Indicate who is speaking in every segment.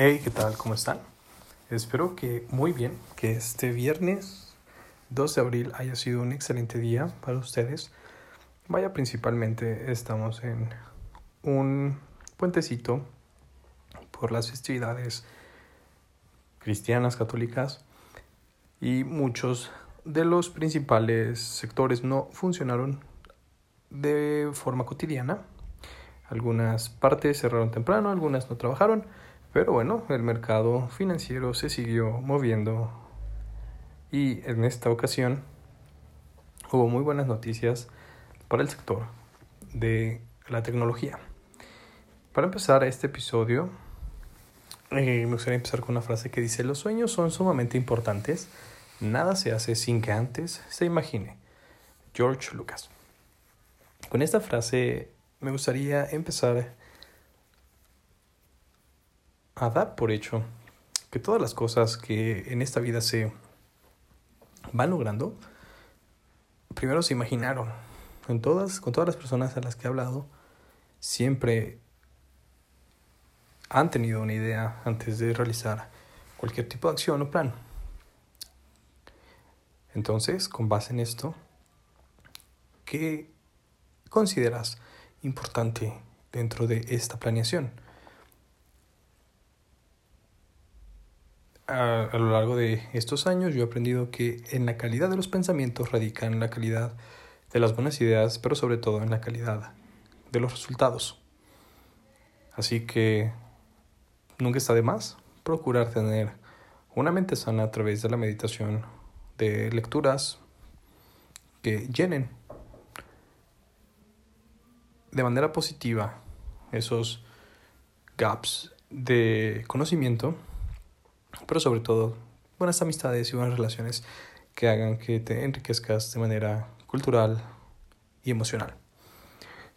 Speaker 1: Hey, ¿qué tal? ¿Cómo están? Espero que muy bien, que este viernes 2 de abril haya sido un excelente día para ustedes. Vaya, principalmente estamos en un puentecito por las festividades cristianas, católicas y muchos de los principales sectores no funcionaron de forma cotidiana. Algunas partes cerraron temprano, algunas no trabajaron pero bueno, el mercado financiero se siguió moviendo y en esta ocasión hubo muy buenas noticias para el sector de la tecnología. Para empezar este episodio, eh, me gustaría empezar con una frase que dice, los sueños son sumamente importantes, nada se hace sin que antes se imagine. George Lucas. Con esta frase me gustaría empezar a dar por hecho que todas las cosas que en esta vida se van logrando, primero se imaginaron. En todas, con todas las personas a las que he hablado, siempre han tenido una idea antes de realizar cualquier tipo de acción o plan. Entonces, con base en esto, ¿qué consideras importante dentro de esta planeación? A, lo largo de estos años yo he aprendido que en la calidad de los pensamientos radica en la calidad de las buenas ideas, pero sobre todo en la calidad de los resultados. Así que nunca está de más procurar tener una mente sana a través de la meditación, de lecturas que llenen de manera positiva esos gaps de conocimiento pero sobre todo buenas amistades y buenas relaciones que hagan que te enriquezcas de manera cultural y emocional.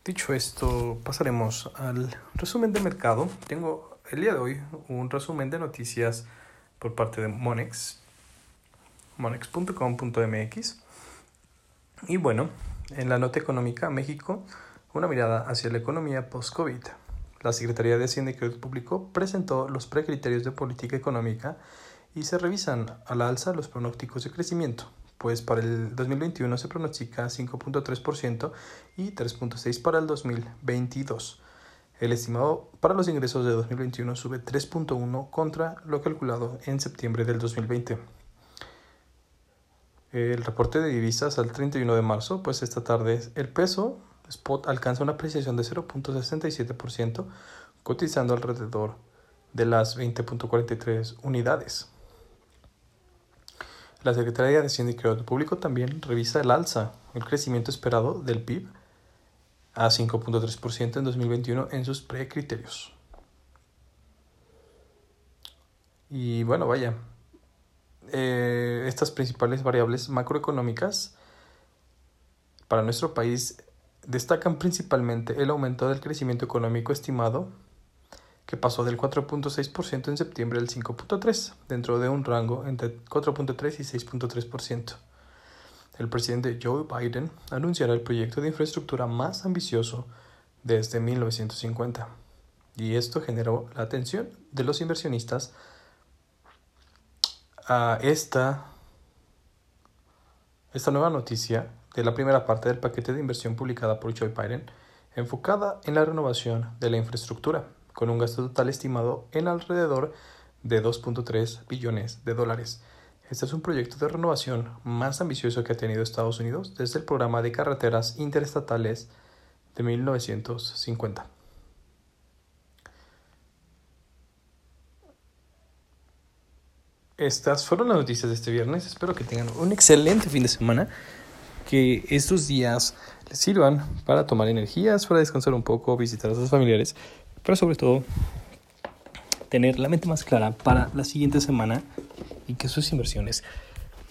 Speaker 1: Dicho esto, pasaremos al resumen de mercado. Tengo el día de hoy un resumen de noticias por parte de Monex, monex.com.mx. Y bueno, en la nota económica, México, una mirada hacia la economía post-COVID. La Secretaría de Hacienda y Crédito Público presentó los precriterios de política económica y se revisan a la alza los pronósticos de crecimiento, pues para el 2021 se pronostica 5.3% y 3.6% para el 2022. El estimado para los ingresos de 2021 sube 3.1 contra lo calculado en septiembre del 2020. El reporte de divisas al 31 de marzo, pues esta tarde el peso Spot alcanza una apreciación de 0.67%, cotizando alrededor de las 20.43 unidades. La Secretaría de Hacienda y Crédito Público también revisa el alza, el crecimiento esperado del PIB a 5.3% en 2021 en sus precriterios. Y bueno, vaya, eh, estas principales variables macroeconómicas para nuestro país Destacan principalmente el aumento del crecimiento económico estimado, que pasó del 4.6% en septiembre al 5.3%, dentro de un rango entre 4.3 y 6.3%. El presidente Joe Biden anunciará el proyecto de infraestructura más ambicioso desde 1950, y esto generó la atención de los inversionistas a esta, esta nueva noticia de la primera parte del paquete de inversión publicada por Joe Biden, enfocada en la renovación de la infraestructura, con un gasto total estimado en alrededor de 2.3 billones de dólares. Este es un proyecto de renovación más ambicioso que ha tenido Estados Unidos desde el programa de carreteras interestatales de 1950. Estas fueron las noticias de este viernes. Espero que tengan un excelente fin de semana que estos días les sirvan para tomar energías, para descansar un poco, visitar a sus familiares, pero sobre todo tener la mente más clara para la siguiente semana y que sus inversiones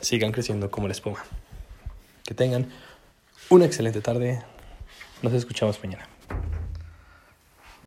Speaker 1: sigan creciendo como la espuma. Que tengan una excelente tarde. Nos escuchamos mañana.